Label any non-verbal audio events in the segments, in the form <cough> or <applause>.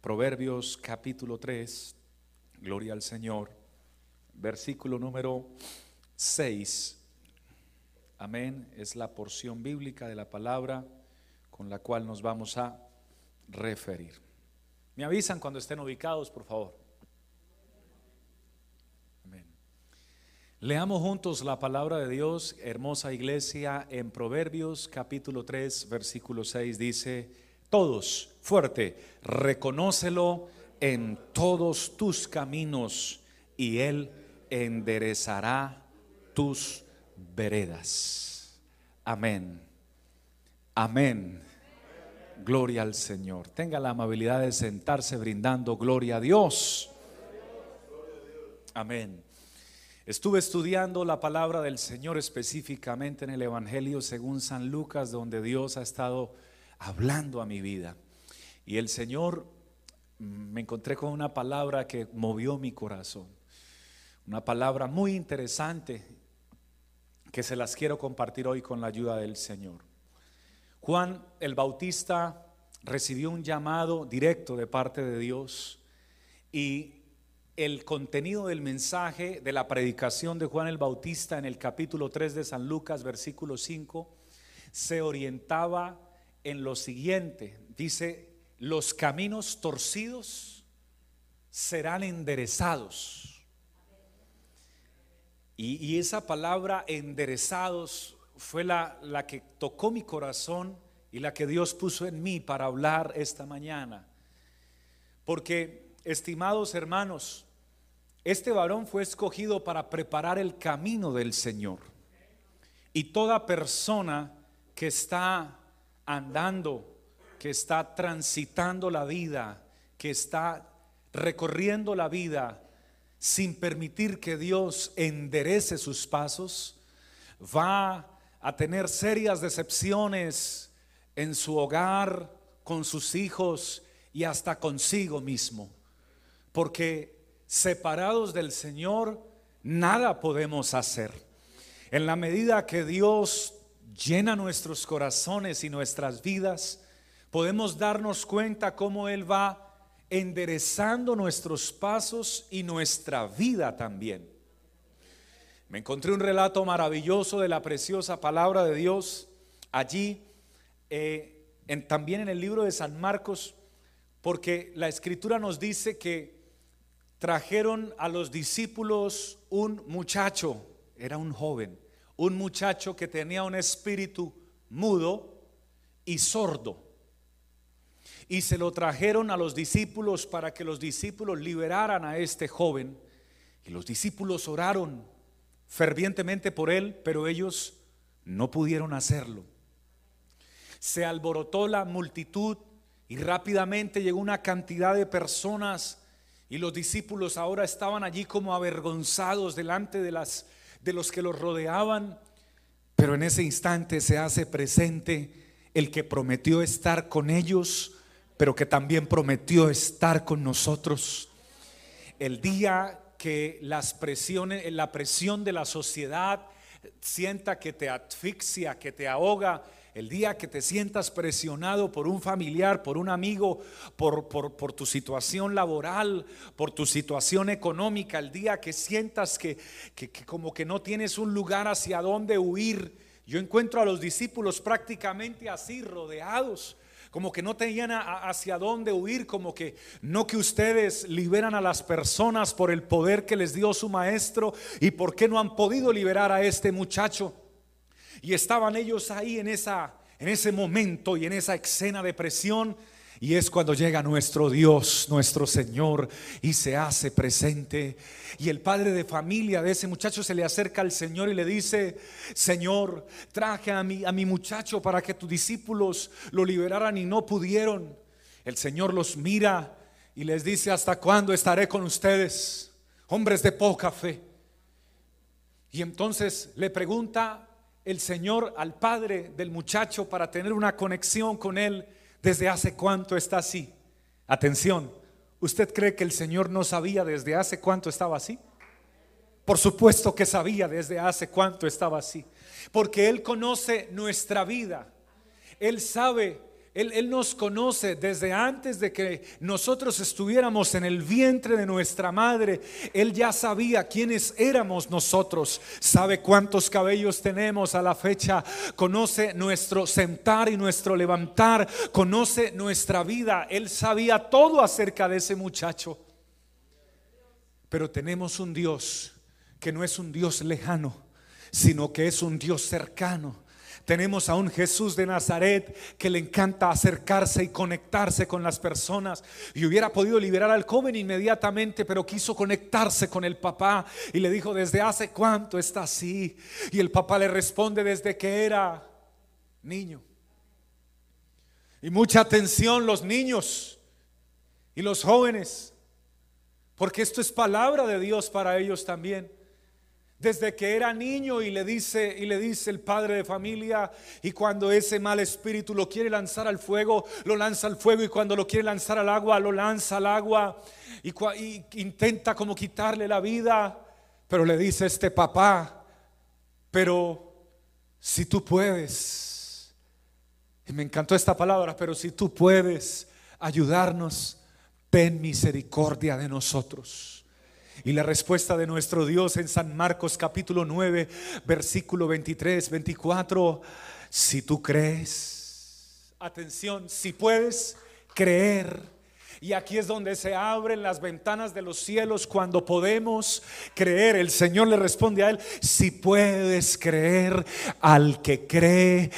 Proverbios capítulo 3, gloria al Señor, versículo número 6. Amén, es la porción bíblica de la palabra con la cual nos vamos a referir. Me avisan cuando estén ubicados, por favor. Amén. Leamos juntos la palabra de Dios, hermosa iglesia, en Proverbios capítulo 3, versículo 6 dice, todos, fuerte, reconócelo en todos tus caminos y Él enderezará tus veredas. Amén. Amén. Gloria al Señor. Tenga la amabilidad de sentarse brindando gloria a Dios. Amén. Estuve estudiando la palabra del Señor específicamente en el Evangelio según San Lucas, donde Dios ha estado hablando a mi vida. Y el Señor mm, me encontré con una palabra que movió mi corazón. Una palabra muy interesante que se las quiero compartir hoy con la ayuda del Señor. Juan el Bautista recibió un llamado directo de parte de Dios y el contenido del mensaje de la predicación de Juan el Bautista en el capítulo 3 de San Lucas, versículo 5, se orientaba en lo siguiente. Dice, los caminos torcidos serán enderezados. Y, esa palabra enderezados fue la, la que tocó mi corazón y la que Dios puso en mí para hablar esta mañana. Porque, estimados hermanos, este varón fue escogido para preparar el camino del Señor. Y toda persona que está andando, que está transitando la vida, que está recorriendo la vida sin permitir que Dios enderece sus pasos, va a tener serias decepciones en su hogar, con sus hijos y hasta consigo mismo. Porque separados del Señor, nada podemos hacer. En la medida que Dios llena nuestros corazones y nuestras vidas, podemos darnos cuenta cómo Él va enderezando nuestros pasos y nuestra vida también. Me encontré un relato maravilloso de la preciosa palabra de Dios allí, eh, en, también en el libro de San Marcos, porque la escritura nos dice que trajeron a los discípulos un muchacho, era un joven, un muchacho que tenía un espíritu mudo y sordo. Y se lo trajeron a los discípulos para que los discípulos liberaran a este joven. Y los discípulos oraron fervientemente por él, pero ellos no pudieron hacerlo. Se alborotó la multitud y rápidamente llegó una cantidad de personas y los discípulos ahora estaban allí como avergonzados delante de las de los que los rodeaban, pero en ese instante se hace presente el que prometió estar con ellos, pero que también prometió estar con nosotros. El día que las presiones, la presión de la sociedad sienta que te asfixia, que te ahoga, el día que te sientas presionado por un familiar, por un amigo, por, tu situación laboral, por tu situación económica, el día que sientas que, que, como que no tienes un lugar hacia donde huir. Yo encuentro a los discípulos prácticamente así, rodeados como que no tenían hacia dónde huir, como que no que ustedes liberan a las personas por el poder que les dio su maestro y por qué no han podido liberar a este muchacho. Y estaban ellos ahí en, esa, en ese momento y en esa escena de presión. Y es cuando llega nuestro Dios, nuestro Señor, y se hace presente. Y el padre de familia de ese muchacho se le acerca al Señor y le dice, Señor, traje a mi, a mi muchacho para que tus discípulos lo liberaran y no pudieron. El Señor los mira y les dice, ¿hasta cuándo estaré con ustedes? Hombres de poca fe. Y entonces le pregunta el Señor al padre del muchacho para tener una conexión con él desde hace cuánto está así. Atención, ¿usted cree que el Señor no sabía desde hace cuánto estaba así? Por supuesto que sabía desde hace cuánto estaba así, porque Él conoce nuestra vida. Él sabe él, él, nos conoce desde antes de que nosotros estuviéramos en el vientre de nuestra madre. Él ya sabía quiénes éramos nosotros. Sabe cuántos cabellos tenemos a la fecha. Conoce nuestro sentar y nuestro levantar. Conoce nuestra vida. Él sabía todo acerca de ese muchacho. Pero tenemos un Dios que no es un Dios lejano, sino que es un Dios cercano tenemos a un Jesús de Nazaret que le encanta acercarse y conectarse con las personas. Y hubiera podido liberar al joven inmediatamente, pero quiso conectarse con el papá y le dijo, ¿desde hace cuánto está así? Y el papá le responde, desde que era niño. Y mucha atención los niños y los jóvenes, porque esto es palabra de Dios para ellos también desde que era niño y le dice y le dice el padre de familia y cuando ese mal espíritu lo quiere lanzar al fuego, lo lanza al fuego y cuando lo quiere lanzar al agua, lo lanza al agua y, y intenta como quitarle la vida, pero le dice este papá, pero si tú puedes, y me encantó esta palabra, pero si tú puedes ayudarnos, ten misericordia de nosotros. Y la respuesta de nuestro Dios en San Marcos capítulo 9, versículo 23, 24, si tú crees, atención, si puedes creer. Y aquí es donde se abren las ventanas de los cielos cuando podemos creer. El Señor le responde a él, si puedes creer al que cree,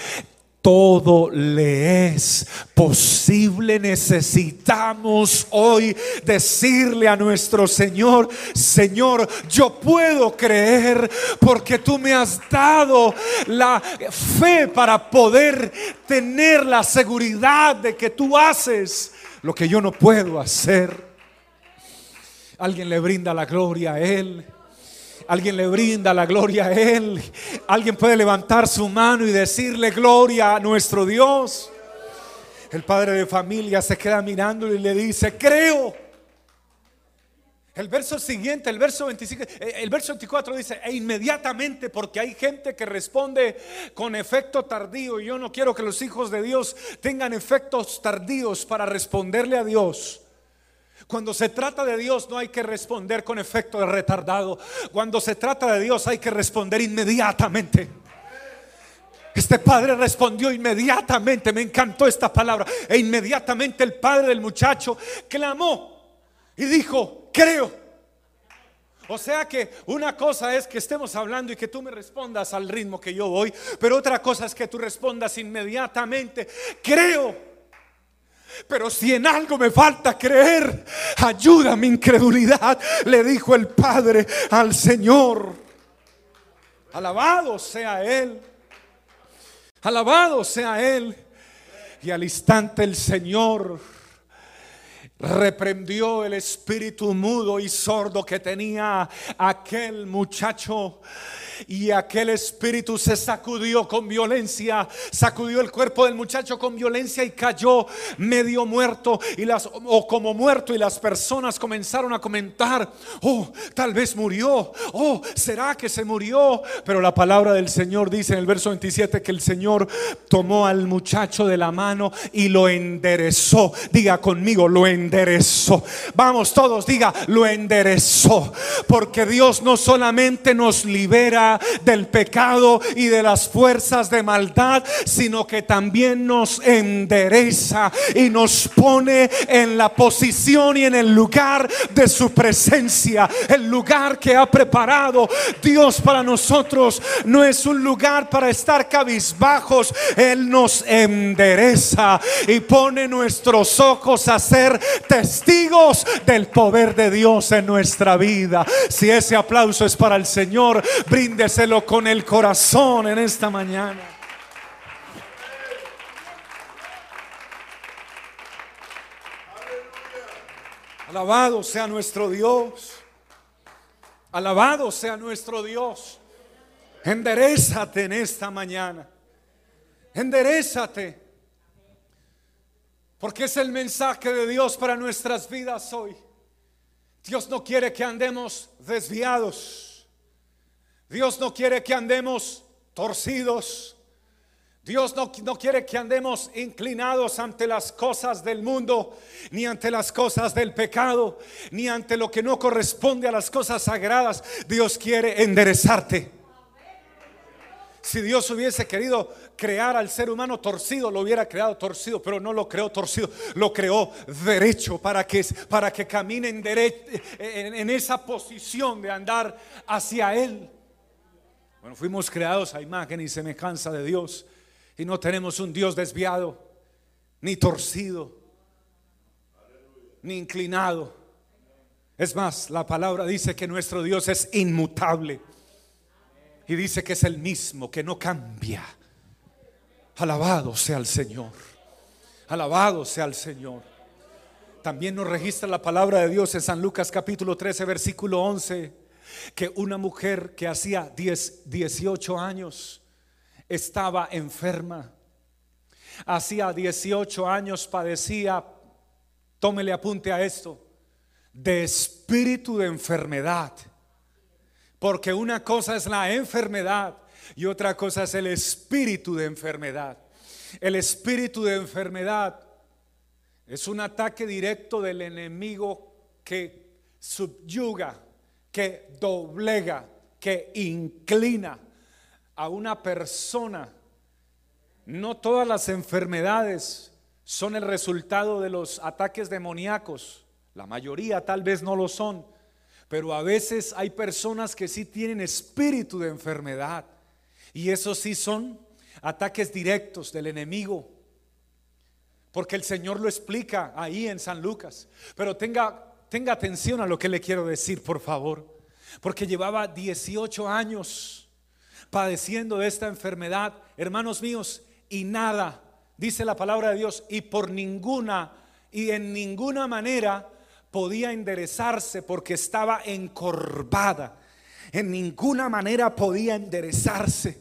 todo le es posible. Necesitamos hoy decirle a nuestro Señor, Señor, yo puedo creer porque tú me has dado la fe para poder tener la seguridad de que tú haces lo que yo no puedo hacer. Alguien le brinda la gloria a Él. Alguien le brinda la gloria a Él. Alguien puede levantar su mano y decirle gloria a nuestro Dios. El padre de familia se queda mirando y le dice, creo. El verso siguiente, el verso 25, eh, el verso 24 dice, e inmediatamente, porque hay gente que responde con efecto tardío, y yo no quiero que los hijos de Dios tengan efectos tardíos para responderle a Dios. Cuando se trata de Dios no hay que responder con efecto de retardado. Cuando se trata de Dios hay que responder inmediatamente. Este padre respondió inmediatamente, me encantó esta palabra. E inmediatamente el padre del muchacho clamó y dijo, creo. O sea que una cosa es que estemos hablando y que tú me respondas al ritmo que yo voy, pero otra cosa es que tú respondas inmediatamente, creo. Pero si en algo me falta creer, ayuda mi incredulidad, le dijo el Padre al Señor. Alabado sea Él. Alabado sea Él. Y al instante el Señor reprendió el espíritu mudo y sordo que tenía aquel muchacho y aquel espíritu se sacudió con violencia, sacudió el cuerpo del muchacho con violencia y cayó medio muerto y las o como muerto y las personas comenzaron a comentar, "Oh, tal vez murió. Oh, será que se murió?" Pero la palabra del Señor dice en el verso 27 que el Señor tomó al muchacho de la mano y lo enderezó. Diga conmigo, lo enderezó. Vamos todos, diga, lo enderezó, porque Dios no solamente nos libera del pecado y de las fuerzas de maldad, sino que también nos endereza y nos pone en la posición y en el lugar de su presencia. El lugar que ha preparado Dios para nosotros no es un lugar para estar cabizbajos. Él nos endereza y pone nuestros ojos a ser testigos del poder de Dios en nuestra vida. Si ese aplauso es para el Señor, con el corazón en esta mañana. Alabado sea nuestro Dios. Alabado sea nuestro Dios. Enderezate en esta mañana. Enderezate. Porque es el mensaje de Dios para nuestras vidas hoy. Dios no quiere que andemos desviados. Dios no quiere que andemos torcidos. Dios no, no, quiere que andemos inclinados ante las cosas del mundo, ni ante las cosas del pecado, ni ante lo que no corresponde a las cosas sagradas. Dios quiere enderezarte. Si Dios hubiese querido crear al ser humano torcido, lo hubiera creado torcido, pero no lo creó torcido, lo creó derecho para que, para que camine en, esa posición de andar hacia Él. Bueno, fuimos creados a imagen y semejanza de Dios. Y no tenemos un Dios desviado, ni torcido, ni inclinado. Es más, la palabra dice que nuestro Dios es inmutable. Y dice que es el mismo, que no cambia. Alabado sea el Señor. Alabado sea el Señor. También nos registra la palabra de Dios en San Lucas capítulo 13, versículo 11, que una mujer que hacía 10, 18 años estaba enferma. Hacía 18 años padecía, tómele apunte a esto, de espíritu de enfermedad. Porque una cosa es la enfermedad y otra cosa es el espíritu de enfermedad. El espíritu de enfermedad es un ataque directo del enemigo que subyuga, que doblega, que inclina a una persona. No todas las enfermedades son el resultado de los ataques demoníacos. La mayoría tal vez no lo son. Pero a veces hay personas que sí tienen espíritu de enfermedad. Y eso sí son ataques directos del enemigo. Porque el Señor lo explica ahí en San Lucas. Pero tenga, tenga atención a lo que le quiero decir, por favor. Porque llevaba 18 años padeciendo de esta enfermedad, hermanos míos, y nada, dice la palabra de Dios, y por ninguna y en ninguna manera podía enderezarse porque estaba encorvada. En ninguna manera podía enderezarse.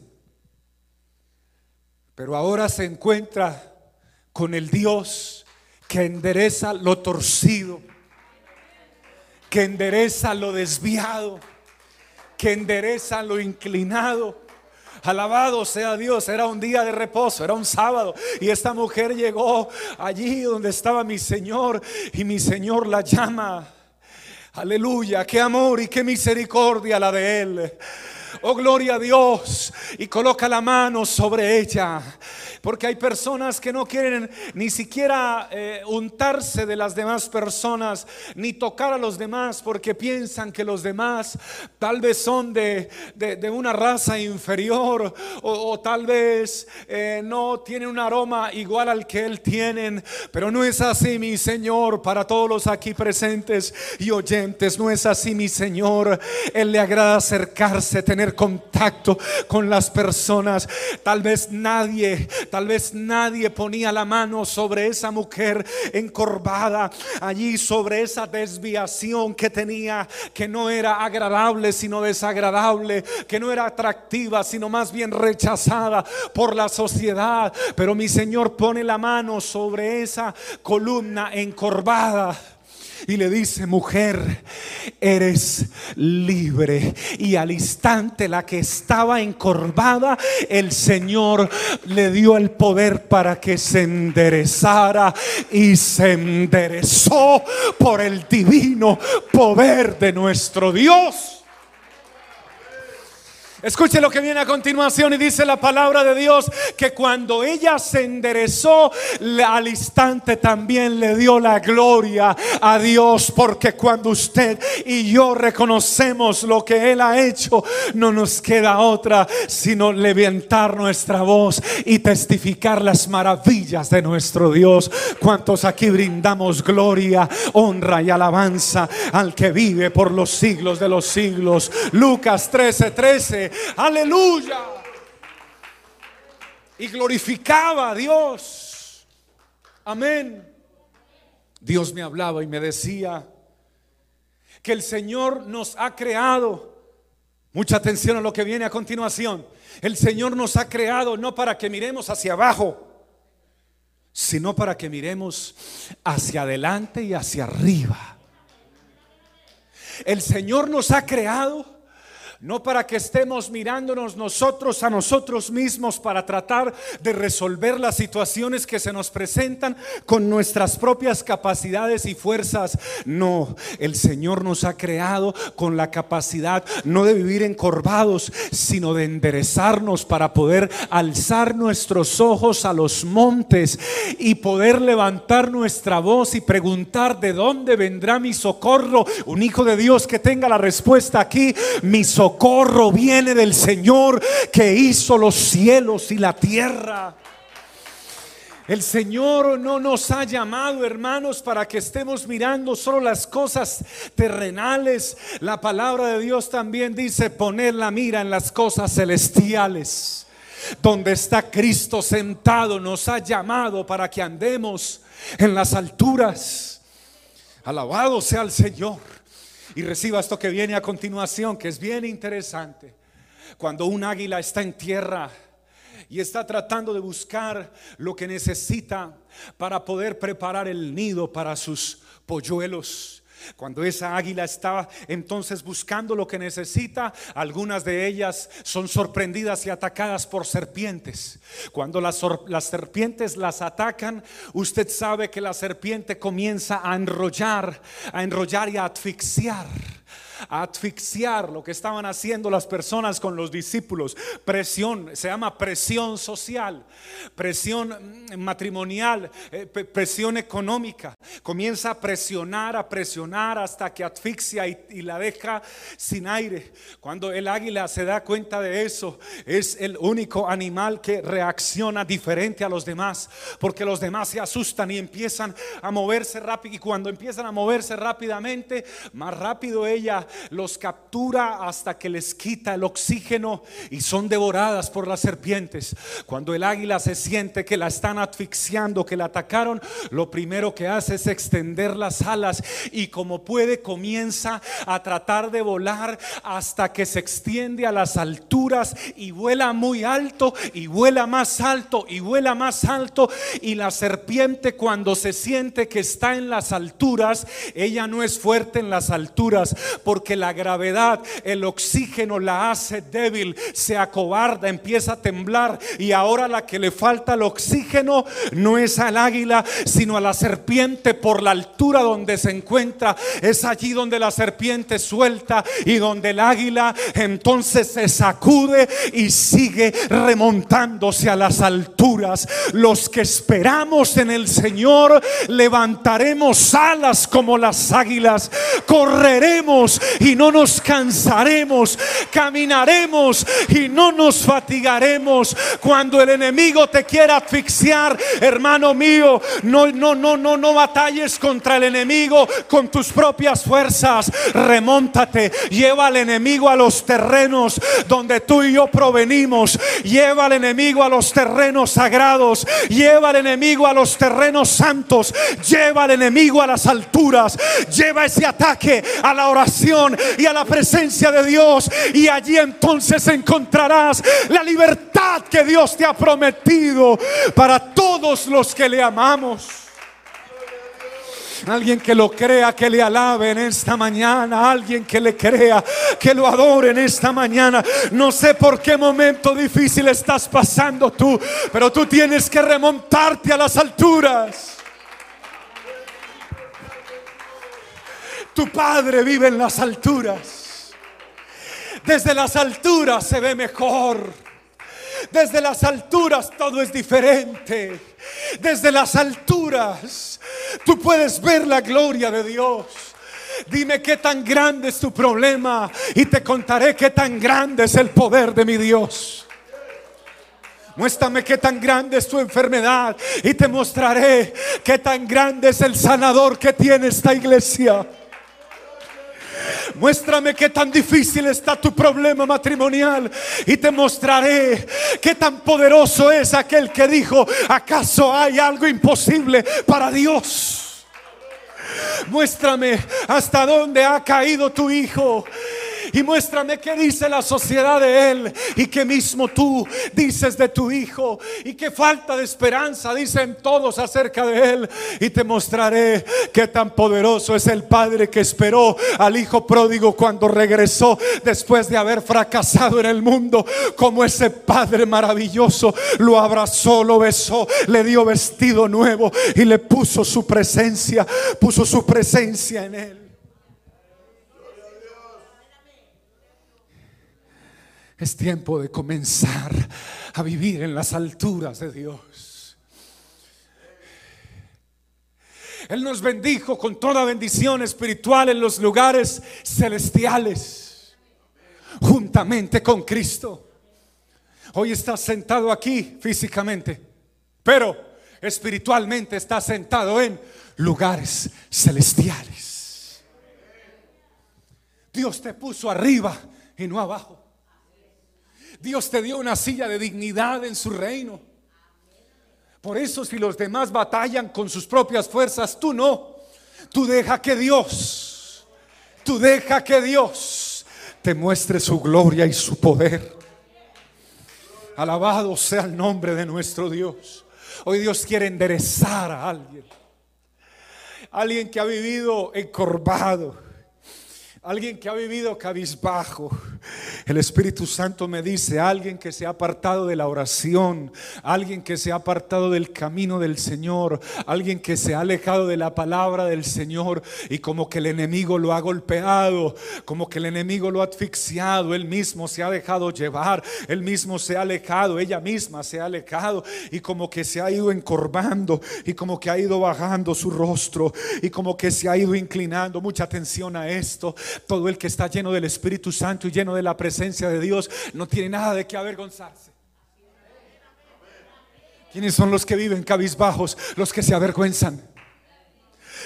Pero ahora se encuentra con el Dios que endereza lo torcido, que endereza lo desviado, que endereza lo inclinado, Alabado sea Dios, era un día de reposo, era un sábado. Y esta mujer llegó allí donde estaba mi Señor y mi Señor la llama. Aleluya, qué amor y qué misericordia la de Él. Oh, gloria a Dios. Y coloca la mano sobre ella. Porque hay personas que no quieren ni siquiera eh, untarse de las demás personas, ni tocar a los demás, porque piensan que los demás tal vez son de, una raza inferior o, tal vez eh, no tienen un aroma igual al que él tienen. Pero no es así, mi Señor, para todos los aquí presentes y oyentes. No es así, mi Señor. Él le agrada acercarse, tener contacto con las personas. Tal vez nadie Tal vez nadie ponía la mano sobre esa mujer encorvada, allí sobre esa desviación que tenía, que no era agradable, sino desagradable, que no era atractiva, sino más bien rechazada por la sociedad. Pero mi Señor pone la mano sobre esa columna encorvada y le dice, mujer, eres libre. Y al instante la que estaba encorvada, el Señor le dio el poder para que se enderezara y se enderezó por el divino poder de nuestro Dios. Escuche lo que viene a continuación y dice la palabra de Dios que cuando ella se enderezó, al instante también le dio la gloria a Dios, porque cuando usted y yo reconocemos lo que Él ha hecho, no nos queda otra sino levantar nuestra voz y testificar las maravillas de nuestro Dios. ¿Cuántos aquí brindamos gloria, honra y alabanza al que vive por los siglos de los siglos? Lucas 13, 13 Aleluya. Y glorificaba a Dios. Amén. Dios me hablaba y me decía que el Señor nos ha creado. Mucha atención a lo que viene a continuación. El Señor nos ha creado no para que miremos hacia abajo, sino para que miremos hacia adelante y hacia arriba. El Señor nos ha creado no para que estemos mirándonos nosotros a nosotros mismos para tratar de resolver las situaciones que se nos presentan con nuestras propias capacidades y fuerzas. No, el Señor nos ha creado con la capacidad no de vivir encorvados, sino de enderezarnos para poder alzar nuestros ojos a los montes y poder levantar nuestra voz y preguntar de dónde vendrá mi socorro. Un hijo de Dios que tenga la respuesta aquí, mi socorro viene del Señor que hizo los cielos y la tierra. El Señor no nos ha llamado, hermanos, para que estemos mirando solo las cosas terrenales. La palabra de Dios también dice poner la mira en las cosas celestiales. Donde está Cristo sentado, nos ha llamado para que andemos en las alturas. Alabado sea el Señor. Y reciba esto que viene a continuación, que es bien interesante. Cuando un águila está en tierra, y está tratando de buscar lo que necesita para poder preparar el nido para sus polluelos. Cuando esa águila está entonces buscando lo que necesita, algunas de ellas son sorprendidas y atacadas por serpientes. Cuando las, las, serpientes las atacan, usted sabe que la serpiente comienza a enrollar, a enrollar y a asfixiar a asfixiar lo que estaban haciendo las personas con los discípulos. Presión, se llama presión social, presión mm, matrimonial, eh, presión económica. Comienza a presionar, a presionar hasta que asfixia y, la deja sin aire. Cuando el águila se da cuenta de eso, es el único animal que reacciona diferente a los demás, porque los demás se asustan y empiezan a moverse rápido. Y cuando empiezan a moverse rápidamente, más rápido ella los captura hasta que les quita el oxígeno y son devoradas por las serpientes. Cuando el águila se siente que la están asfixiando, que la atacaron, lo primero que hace es extender las alas y como puede comienza a tratar de volar hasta que se extiende a las alturas y vuela muy alto y vuela más alto y vuela más alto y la serpiente cuando se siente que está en las alturas, ella no es fuerte en las alturas la gravedad, el oxígeno la hace débil, se acobarda, empieza a temblar y ahora la que le falta el oxígeno no es al águila, sino a la serpiente por la altura donde se encuentra. Es allí donde la serpiente suelta y donde el águila entonces se sacude y sigue remontándose a las alturas. Los que esperamos en el Señor levantaremos alas como las águilas, correremos y no nos cansaremos, caminaremos y no nos fatigaremos. Cuando el enemigo te quiera asfixiar, hermano mío, no, no, no, no, no batalles contra el enemigo con tus propias fuerzas. Remóntate, lleva al enemigo a los terrenos donde tú y yo provenimos. Lleva al enemigo a los terrenos sagrados. Lleva al enemigo a los terrenos santos. Lleva al enemigo a las alturas. Lleva ese ataque a la y a la presencia de Dios. Y allí entonces encontrarás la libertad que Dios te ha prometido para todos los que le amamos. Alguien que lo crea, que le alabe en esta mañana. Alguien que le crea, que lo adore en esta mañana. No sé por qué momento difícil estás pasando tú, pero tú tienes que remontarte a las alturas. Tu Padre vive en las alturas. Desde las alturas se ve mejor. Desde las alturas todo es diferente. Desde las alturas tú puedes ver la gloria de Dios. Dime qué tan grande es tu problema y te contaré qué tan grande es el poder de mi Dios. Muéstrame qué tan grande es tu enfermedad y te mostraré qué tan grande es el sanador que tiene esta iglesia. Muéstrame qué tan difícil está tu problema matrimonial y te mostraré qué tan poderoso es aquel que dijo, ¿acaso hay algo imposible para Dios? Muéstrame hasta dónde ha caído tu hijo Y muéstrame qué dice la sociedad de Él y qué mismo tú dices de tu Hijo y qué falta de esperanza dicen todos acerca de Él. Y te mostraré qué tan poderoso es el Padre que esperó al Hijo pródigo cuando regresó después de haber fracasado en el mundo. Como ese Padre maravilloso lo abrazó, lo besó, le dio vestido nuevo y le puso su presencia, puso su presencia en Él. Es tiempo de comenzar a vivir en las alturas de Dios. Él nos bendijo con toda bendición espiritual en los lugares celestiales, juntamente con Cristo. Hoy está sentado aquí físicamente, pero espiritualmente está sentado en lugares celestiales. Dios te puso arriba y no abajo. Dios te dio una silla de dignidad en su reino. Por eso si los demás batallan con sus propias fuerzas, tú no. Tú deja que Dios, tú deja que Dios te muestre su gloria y su poder. Alabado sea el nombre de nuestro Dios. Hoy Dios quiere enderezar a alguien. Alguien que ha vivido encorvado Alguien que ha vivido cabizbajo. El Espíritu Santo me dice, alguien que se ha apartado de la oración, alguien que se ha apartado del camino del Señor, alguien que se ha alejado de la palabra del Señor y como que el enemigo lo ha golpeado, como que el enemigo lo ha asfixiado, él mismo se ha dejado llevar, él mismo se ha alejado, ella misma se ha alejado y como que se ha ido encorvando y como que ha ido bajando su rostro y como que se ha ido inclinando. Mucha atención a esto todo el que está lleno del Espíritu Santo y lleno de la presencia de Dios no tiene nada de qué avergonzarse. ¿Quiénes son los que viven cabizbajos? Los que se avergüenzan.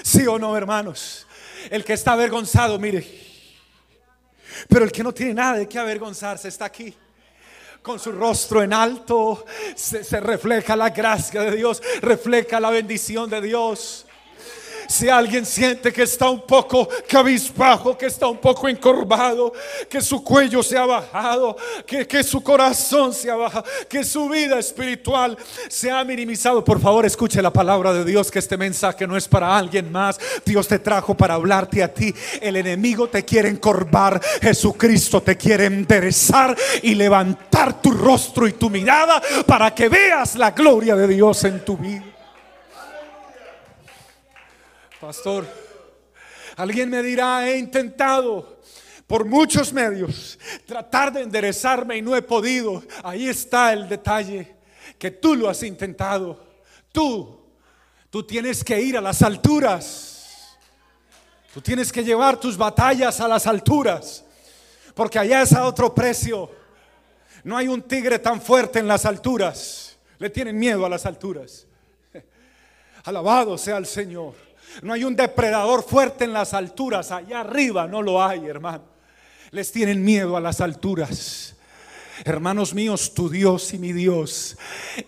¿Sí o no, hermanos? El que está avergonzado, mire. Pero el que no tiene nada de qué avergonzarse está aquí con su rostro en alto, se, se, refleja la gracia de Dios, refleja la bendición de Dios. Si alguien siente que está un poco cabizbajo, que está un poco encorvado, que su cuello se ha bajado, que, que su corazón se ha bajado, que su vida espiritual se ha minimizado, por favor escuche la palabra de Dios, que este mensaje no es para alguien más. Dios te trajo para hablarte a ti. El enemigo te quiere encorvar, Jesucristo te quiere enderezar y levantar tu rostro y tu mirada para que veas la gloria de Dios en tu vida. Pastor, alguien me dirá, he intentado por muchos medios tratar de enderezarme y no he podido. Ahí está el detalle, que tú lo has intentado. Tú, tú tienes que ir a las alturas. Tú tienes que llevar tus batallas a las alturas, porque allá es a otro precio. No hay un tigre tan fuerte en las alturas. Le tienen miedo a las alturas. <laughs> Alabado sea el Señor. No hay un depredador fuerte en las alturas. Allá arriba no lo hay, hermano. Les tienen miedo a las alturas. Hermanos míos, tu Dios y mi Dios,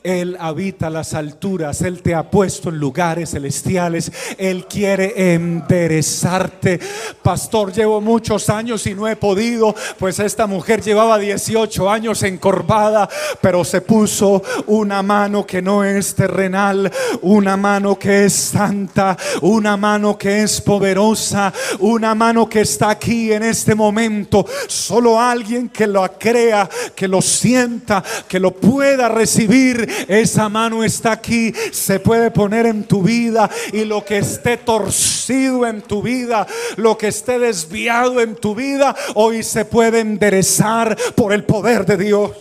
Él habita las alturas, Él te ha puesto en lugares celestiales, Él quiere enderezarte. Pastor, llevo muchos años y no he podido, pues esta mujer llevaba 18 años encorvada, pero se puso una mano que no es terrenal, una mano que es santa, una mano que es poderosa, una mano que está aquí en este momento. Solo alguien que lo crea que lo sienta, que lo pueda recibir. Esa mano está aquí, se puede poner en tu vida y lo que esté torcido en tu vida, lo que esté desviado en tu vida, hoy se puede enderezar por el poder de Dios.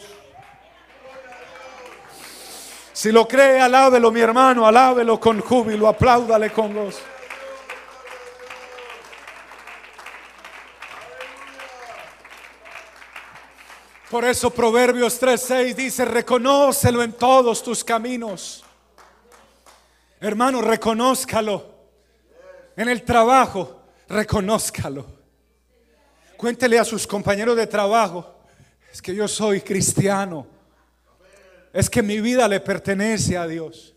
Si lo cree, alábelo mi hermano, alábelo con júbilo, apláudale con gozo. Por eso Proverbios 3:6 dice, reconócelo en todos tus caminos. Hermano, reconózcalo. En el trabajo, reconózcalo. Cuéntele a sus compañeros de trabajo, es que yo soy cristiano. Es que mi vida le pertenece a Dios.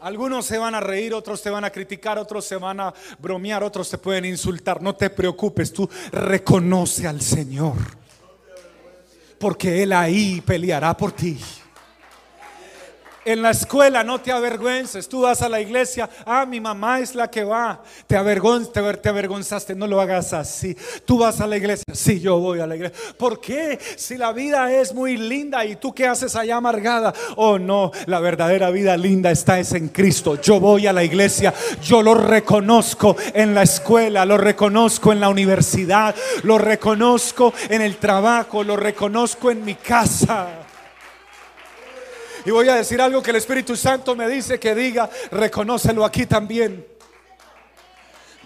Algunos se van a reír, otros te van a criticar, otros se van a bromear, otros te pueden insultar. No te preocupes, tú reconoce al Señor. Porque Él ahí peleará por ti. En la escuela no te avergüences. Tú vas a la iglesia. Ah, mi mamá es la que va. Te, avergon te, te avergonzaste. No lo hagas así. Tú vas a la iglesia. Sí, yo voy a la iglesia. ¿Por qué? Si la vida es muy linda y tú qué haces allá amargada. Oh, no. La verdadera vida linda está es en Cristo. Yo voy a la iglesia. Yo lo reconozco en la escuela. Lo reconozco en la universidad. Lo reconozco en el trabajo. Lo reconozco en mi casa. Y voy a decir algo que el Espíritu Santo me dice que diga, reconócelo aquí también.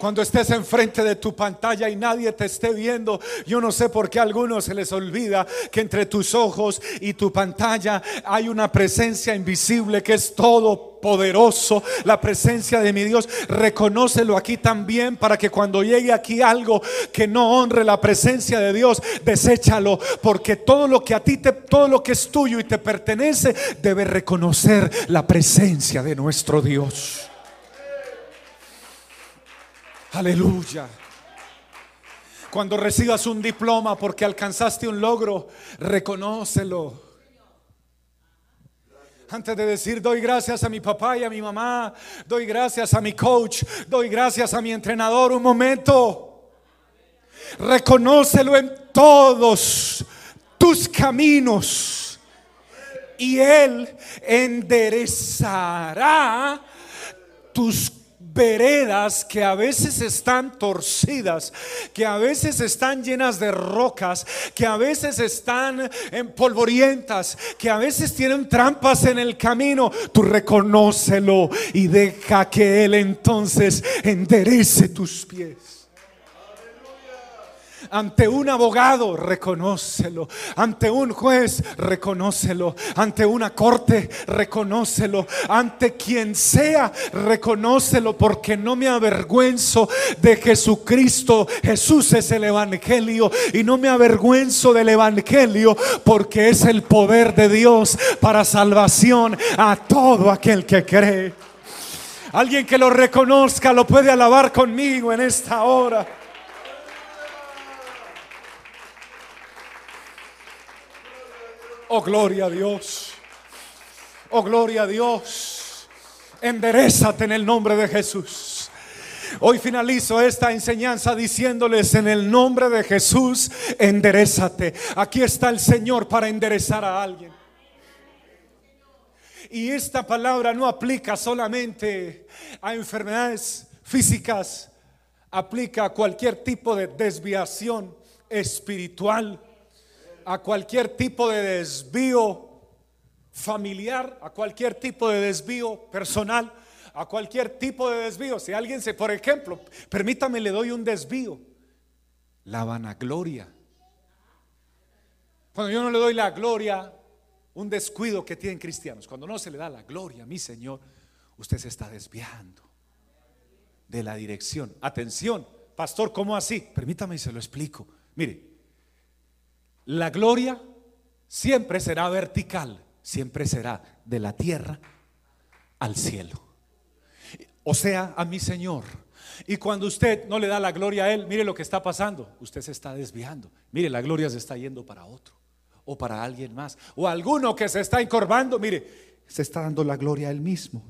Cuando estés enfrente de tu pantalla y nadie te esté viendo, yo no sé por qué a algunos se les olvida que entre tus ojos y tu pantalla hay una presencia invisible que es todo poderoso, la presencia de mi Dios. Reconócelo aquí también para que cuando llegue aquí algo que no honre la presencia de Dios, deséchalo, porque todo lo que a ti te todo lo que es tuyo y te pertenece debe reconocer la presencia de nuestro Dios. Aleluya. Cuando recibas un diploma porque alcanzaste un logro, reconócelo. Antes de decir, doy gracias a mi papá y a mi mamá, doy gracias a mi coach, doy gracias a mi entrenador, un momento. Reconócelo en todos tus caminos y Él enderezará tus veredas que a veces están torcidas, que a veces están llenas de rocas, que a veces están en polvorientas, que a veces tienen trampas en el camino, tú reconócelo y deja que Él entonces enderece tus pies ante un abogado, reconócelo. Ante un juez, reconócelo. Ante una corte, reconócelo. Ante quien sea, reconócelo. Porque no me avergüenzo de Jesucristo. Jesús es el Evangelio. Y no me avergüenzo del Evangelio porque es el poder de Dios para salvación a todo aquel que cree. Alguien que lo reconozca lo puede alabar conmigo en esta hora. Oh, gloria a Dios. Oh, gloria a Dios. Enderezate en el nombre de Jesús. Hoy finalizo esta enseñanza diciéndoles en el nombre de Jesús, enderezate. Aquí está el Señor para enderezar a alguien. Y esta palabra no aplica solamente a enfermedades físicas, aplica a cualquier tipo de desviación espiritual a cualquier tipo de desvío familiar, a cualquier tipo de desvío personal, a cualquier tipo de desvío. Si alguien se, por ejemplo, permítame, le doy un desvío, la vanagloria. Cuando yo no le doy la gloria, un descuido que tienen cristianos, cuando no se le da la gloria mi Señor, usted se está desviando de la dirección. Atención, pastor, ¿cómo así? Permítame y se lo explico. Mire, la gloria siempre será vertical, siempre será de la tierra al cielo. O sea, a mi Señor. Y cuando usted no le da la gloria a Él, mire lo que está pasando. Usted se está desviando. Mire, la gloria se está yendo para otro. O para alguien más. O alguno que se está encorvando. Mire, se está dando la gloria a Él mismo.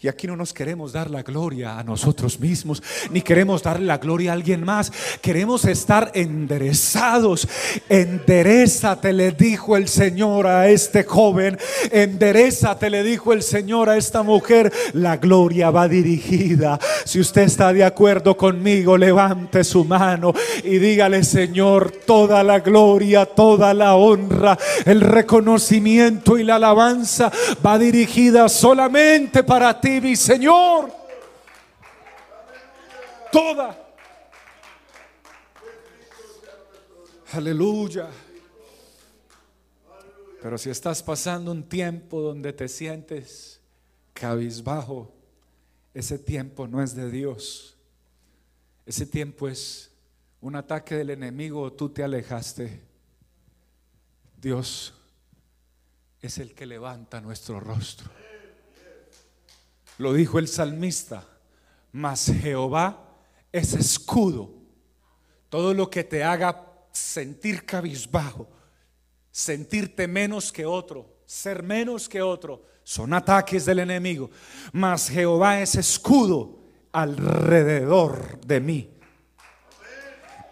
Y aquí no nos queremos dar la gloria a nosotros mismos, ni queremos darle la gloria a alguien más. Queremos estar enderezados. Enderezate, le dijo el Señor a este joven. Enderezate, le dijo el Señor a esta mujer. La gloria va dirigida. Si usted está de acuerdo conmigo, levante su mano y dígale, Señor, toda la gloria, toda la honra, el reconocimiento y la alabanza va dirigida solamente para ti, mi Señor. Toda. Aleluya. Pero si estás pasando un tiempo donde te sientes cabizbajo, ese tiempo no es de Dios. Ese tiempo es un ataque del enemigo, tú te alejaste. Dios es el que levanta nuestro rostro. Lo dijo el salmista, mas Jehová es escudo. Todo lo que te haga sentir cabizbajo, sentirte menos que otro, ser menos que otro, son ataques del enemigo. Mas Jehová es escudo alrededor de mí.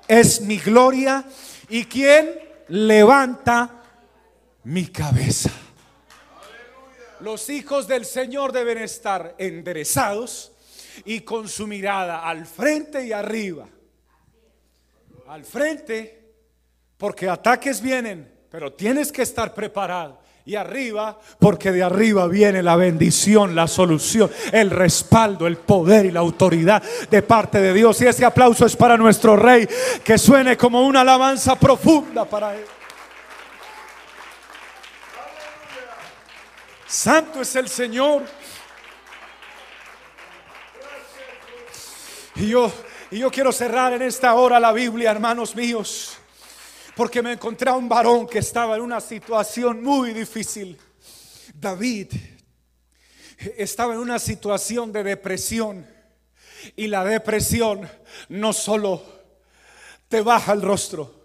Es mi gloria y quien levanta mi cabeza. Los hijos del Señor deben estar enderezados y con su mirada al frente y arriba. Al frente, porque ataques vienen, pero tienes que estar preparado. Y arriba, porque de arriba viene la bendición, la solución, el respaldo, el poder y la autoridad de parte de Dios. Y ese aplauso es para nuestro Rey, que suene como una alabanza profunda para Él. Santo es el Señor. Y yo, y yo quiero cerrar en esta hora la Biblia, hermanos míos, porque me encontré a un varón que estaba en una situación muy difícil. David estaba en una situación de depresión y la depresión no solo te baja el rostro,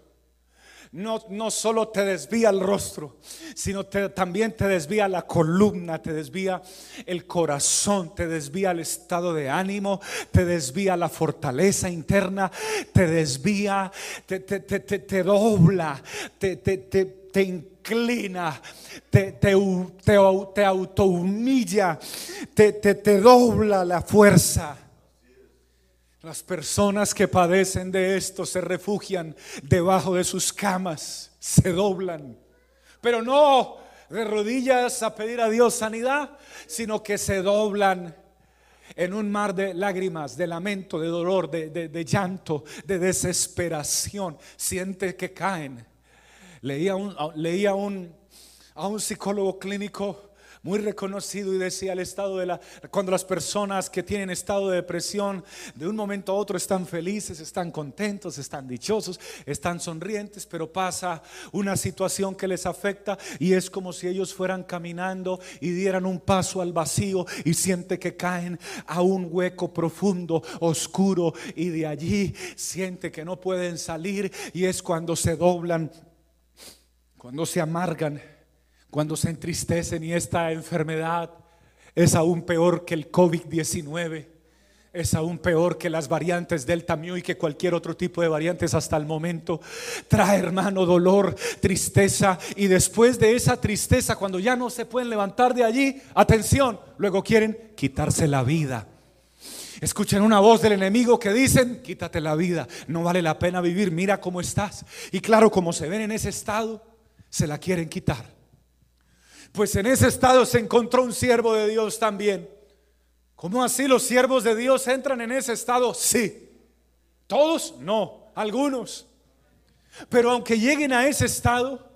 no, no solo te desvía el rostro, sino también te desvía la columna, te desvía el corazón, te desvía el estado de ánimo, te desvía la fortaleza interna, te desvía, te, te, te, dobla, te, te inclina, te, te, te, te autohumilla, te, te dobla la fuerza. Las personas que padecen de esto se refugian debajo de sus camas, se doblan, pero no de rodillas a pedir a Dios sanidad, sino que se doblan en un mar de lágrimas, de lamento, de dolor, de, llanto, de desesperación. Siente que caen. Leía, un, leía un, a un psicólogo clínico muy reconocido y decía el estado de la cuando las personas que tienen estado de depresión de un momento a otro están felices, están contentos, están dichosos, están sonrientes, pero pasa una situación que les afecta y es como si ellos fueran caminando y dieran un paso al vacío y siente que caen a un hueco profundo, oscuro y de allí siente que no pueden salir y es cuando se doblan, cuando se amargan cuando se entristecen y esta enfermedad es aún peor que el COVID-19, es aún peor que las variantes Delta Mu y que cualquier otro tipo de variantes hasta el momento. Trae, hermano, dolor, tristeza y después de esa tristeza, cuando ya no se pueden levantar de allí, atención, luego quieren quitarse la vida. Escuchen una voz del enemigo que dicen, quítate la vida, no vale la pena vivir, mira cómo estás. Y claro, como se ven en ese estado, se la quieren quitar. Pues en ese estado se encontró un siervo de Dios también. ¿Cómo así los siervos de Dios entran en ese estado? Sí. ¿Todos? No, algunos. Pero aunque lleguen a ese estado,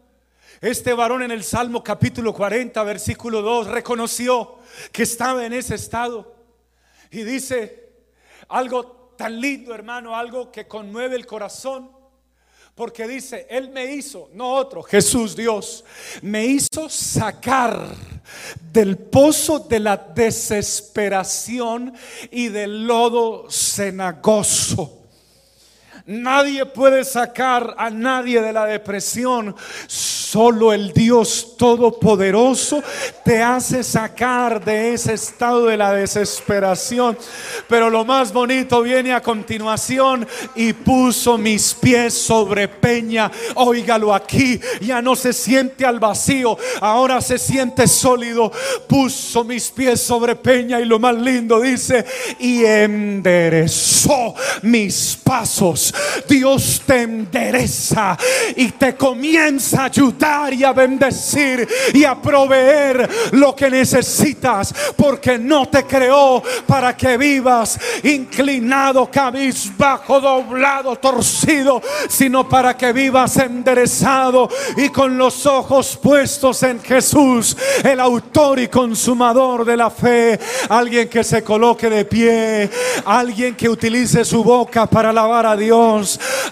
este varón en el Salmo capítulo 40, versículo 2, reconoció que estaba en ese estado. Y dice algo tan lindo, hermano, algo que conmueve el corazón. Porque dice, Él me hizo, no otro, Jesús Dios, me hizo sacar del pozo de la desesperación y del lodo cenagoso. Nadie puede sacar a nadie de la depresión Solo el Dios Todopoderoso te hace sacar de ese estado de la desesperación. Pero lo más bonito viene a continuación y puso mis pies sobre peña. Óigalo aquí, ya no se siente al vacío, ahora se siente sólido. Puso mis pies sobre peña y lo más lindo dice, y enderezó mis pasos. Dios te endereza y te comienza a ayudar y a bendecir y a proveer lo que necesitas, porque no te creó para que vivas inclinado, cabizbajo, doblado, torcido, sino para que vivas enderezado y con los ojos puestos en Jesús, el autor y consumador de la fe. Alguien que se coloque de pie, alguien que utilice su boca para alabar a Dios,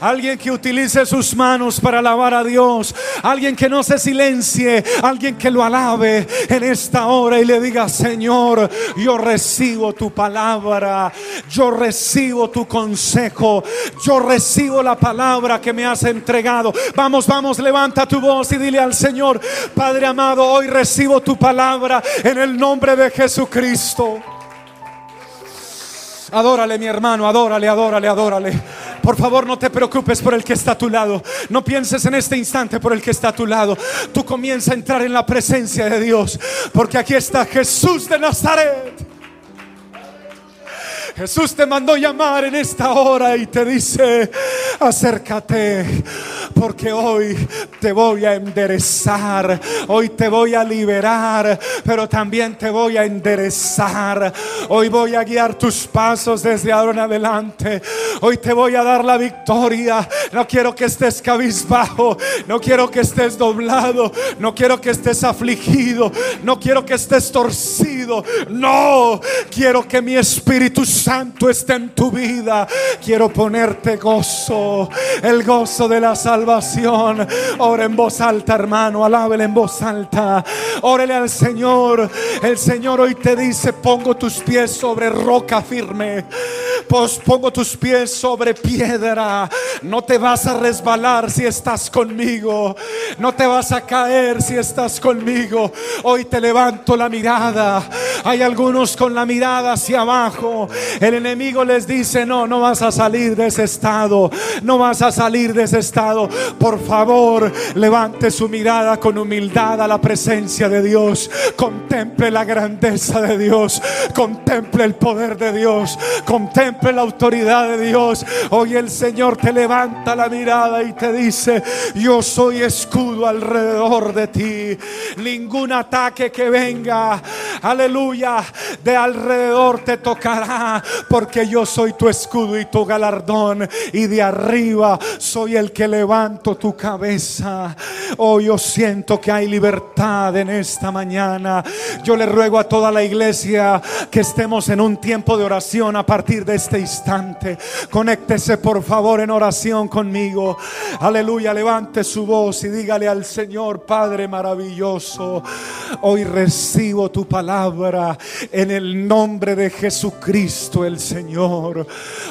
alguien que utilice sus manos para alabar a Dios, alguien que no se silencie, alguien que lo alabe en esta hora y le diga, Señor, yo recibo tu palabra, yo recibo tu consejo, yo recibo la palabra que me has entregado. Vamos, vamos, levanta tu voz y dile al Señor, Padre amado, hoy recibo tu palabra en el nombre de Jesucristo. Adórale, mi hermano, adórale, adórale, adórale. Por favor, no te preocupes por el que está a tu lado. No pienses en este instante por el que está a tu lado. Tú comienza a entrar en la presencia de Dios. Porque aquí está Jesús de Nazaret. Jesús te mandó llamar en esta hora y te dice, acércate, porque hoy te voy a enderezar, hoy te voy a liberar, pero también te voy a enderezar. Hoy voy a guiar tus pasos desde ahora en adelante. Hoy te voy a dar la victoria. No quiero que estés cabizbajo, no quiero que estés doblado, no quiero que estés afligido, no quiero que estés torcido. No, quiero que mi Espíritu Santo esté en tu vida. Quiero ponerte gozo, el gozo de la salvación. Ora en voz alta, hermano, alábele en voz alta. Órele al Señor. El Señor hoy te dice, pongo tus pies sobre roca firme. Pongo tus pies sobre piedra. No te vas a resbalar si estás conmigo. No te vas a caer si estás conmigo. Hoy te levanto la mirada. Hay algunos con la mirada hacia abajo. El enemigo les dice, no, no vas a salir de ese estado. No vas a salir de ese estado. Por favor, levante su mirada con humildad a la presencia de Dios. Contemple la grandeza de Dios. Contemple el poder de Dios. Contemple la autoridad de Dios. Hoy el Señor te levanta la mirada y te dice, yo soy escudo alrededor de ti. Ningún ataque que venga, aleluya, de alrededor te tocará, porque yo soy tu escudo y tu galardón. Y de arriba soy el que levanto tu cabeza. Hoy yo siento que hay libertad en esta mañana. Yo le ruego a toda la iglesia que estemos en un tiempo de oración a partir de este instante. Conéctese por favor en oración conmigo. Aleluya, levante su voz y dígale al Señor, Padre maravilloso, hoy recibo tu palabra en el nombre de Jesucristo el Señor.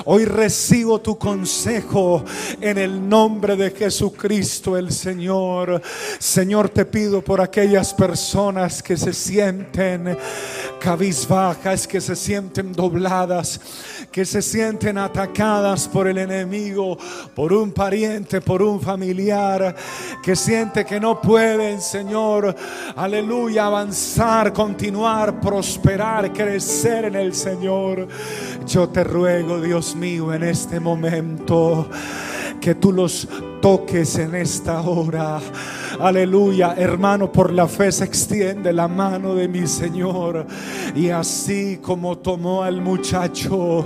Hoy recibo tu consejo en el nombre de Jesucristo el Señor. Señor, te pido por aquellas personas que se sienten cabizbajas, que se sienten dobladas, que se sienten atacadas por el enemigo, por un pariente, por un familiar, que siente que no pueden, Señor, aleluya, avanzar, continuar, prosperar, crecer en el Señor. Yo te ruego, Dios mío, en este momento que tú los toques en esta hora. Aleluya, hermano, por la fe se extiende la mano de mi Señor. Y así como tomó al muchacho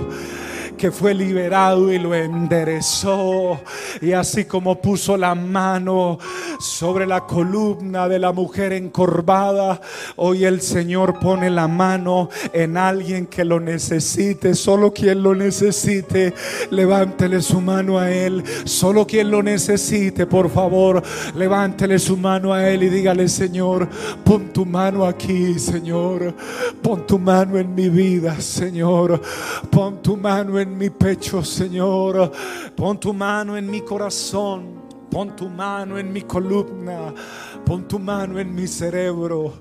que fue liberado y lo enderezó. Y así como puso la mano sobre la columna de la mujer encorvada, hoy el Señor pone la mano en alguien que lo necesite. Solo quien lo necesite, levántele su mano a Él. Solo quien lo necesite, por favor, levántele su mano a Él y dígale, Señor, pon tu mano aquí, Señor. Pon tu mano en mi vida, Señor. Pon tu mano en mi pecho, Señor. Pon tu mano en mi corazón. Pon tu mano en mi columna. Pon tu mano en mi cerebro.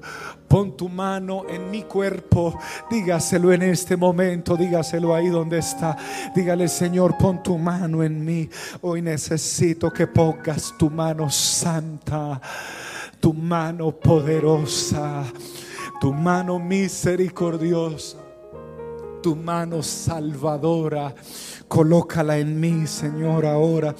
Pon tu mano en mi cuerpo. Dígaselo en este momento. Dígaselo ahí donde está. Dígale, Señor, pon tu mano en mí. Hoy necesito que pongas tu mano santa. Tu mano poderosa. Tu mano misericordiosa tu mano salvadora. Colócala en mí, Señor, ahora.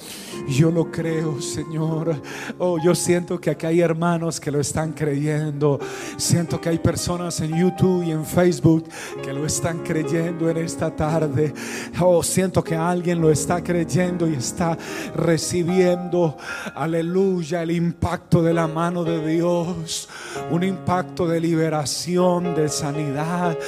Yo lo creo, Señor. Oh, yo siento que aquí hay hermanos que lo están creyendo. Siento que hay personas en YouTube y en Facebook que lo están creyendo en esta tarde. Oh, siento que alguien lo está creyendo y está recibiendo, aleluya, el impacto de la mano de Dios. Un impacto de liberación, de sanidad.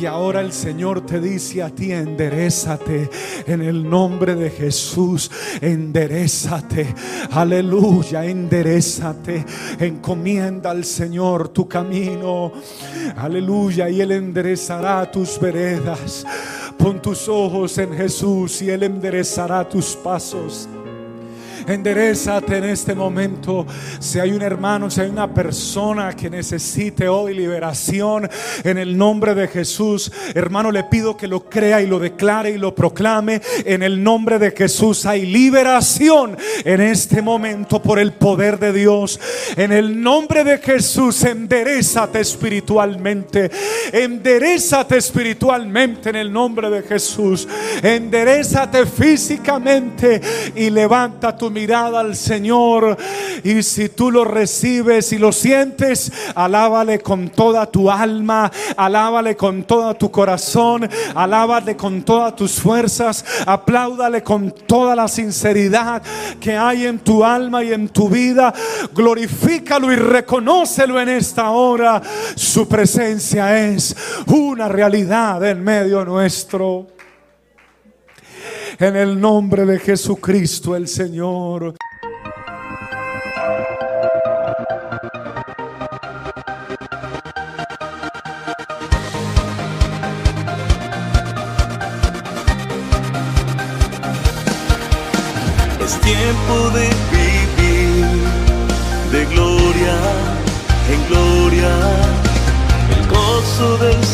Y ahora el Señor te dice a ti, enderezate en el nombre de Jesús, enderezate, aleluya, enderezate, encomienda al Señor tu camino, aleluya, y Él enderezará tus veredas. Pon tus ojos en Jesús y Él enderezará tus pasos. Enderezate en este momento. Si hay un hermano, si hay una persona que necesite hoy liberación en el nombre de Jesús, hermano, le pido que lo crea y lo declare y lo proclame. En el nombre de Jesús hay liberación en este momento por el poder de Dios. En el nombre de Jesús, enderezate espiritualmente. Enderezate espiritualmente en el nombre de Jesús. Enderezate físicamente y levanta tu mirada al Señor. Y si tú lo recibes y lo sientes, alábale con toda tu alma, alábale con todo tu corazón, alábale con todas tus fuerzas, apláudale con toda la sinceridad que hay en tu alma y en tu vida. Glorifícalo y reconócelo en esta hora. Su presencia es una realidad en medio nuestro en el nombre de Jesucristo el Señor. Es tiempo de vivir de gloria en gloria, el gozo del